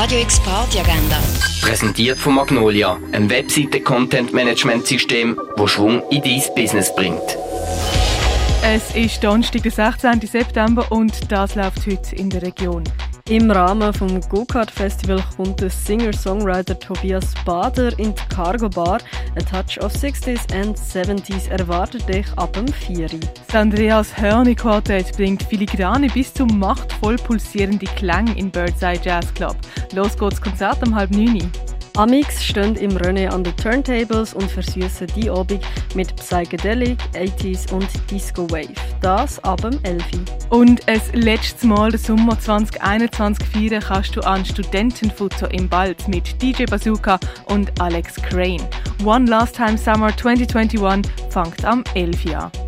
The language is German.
Radio X Party Agenda. Präsentiert von Magnolia, einem Webseite-Content-Management-System, das Schwung in dein Business bringt. Es ist Donnerstag, der 16. September und das läuft heute in der Region. Im Rahmen vom Go-Kart Festival kommt der Singer-Songwriter Tobias Bader in die Cargo Bar. A Touch of 60s and 70s erwartet dich ab dem 4. Das Andreas Hörni Quartett bringt filigrane bis zum machtvoll pulsierende Klang in Birdseye Jazz Club. Los geht's Konzert um halb neun. Amix stehen im René an den Turntables und versüßen die Abend mit Psychedelic, 80s und Disco Wave. Das ab dem 11. Und ein letztes Mal den Sommer 2021 feiern kannst du an Studentenfutter im Bald mit DJ Bazooka und Alex Crane. One Last Time Summer 2021 fängt am 11. an.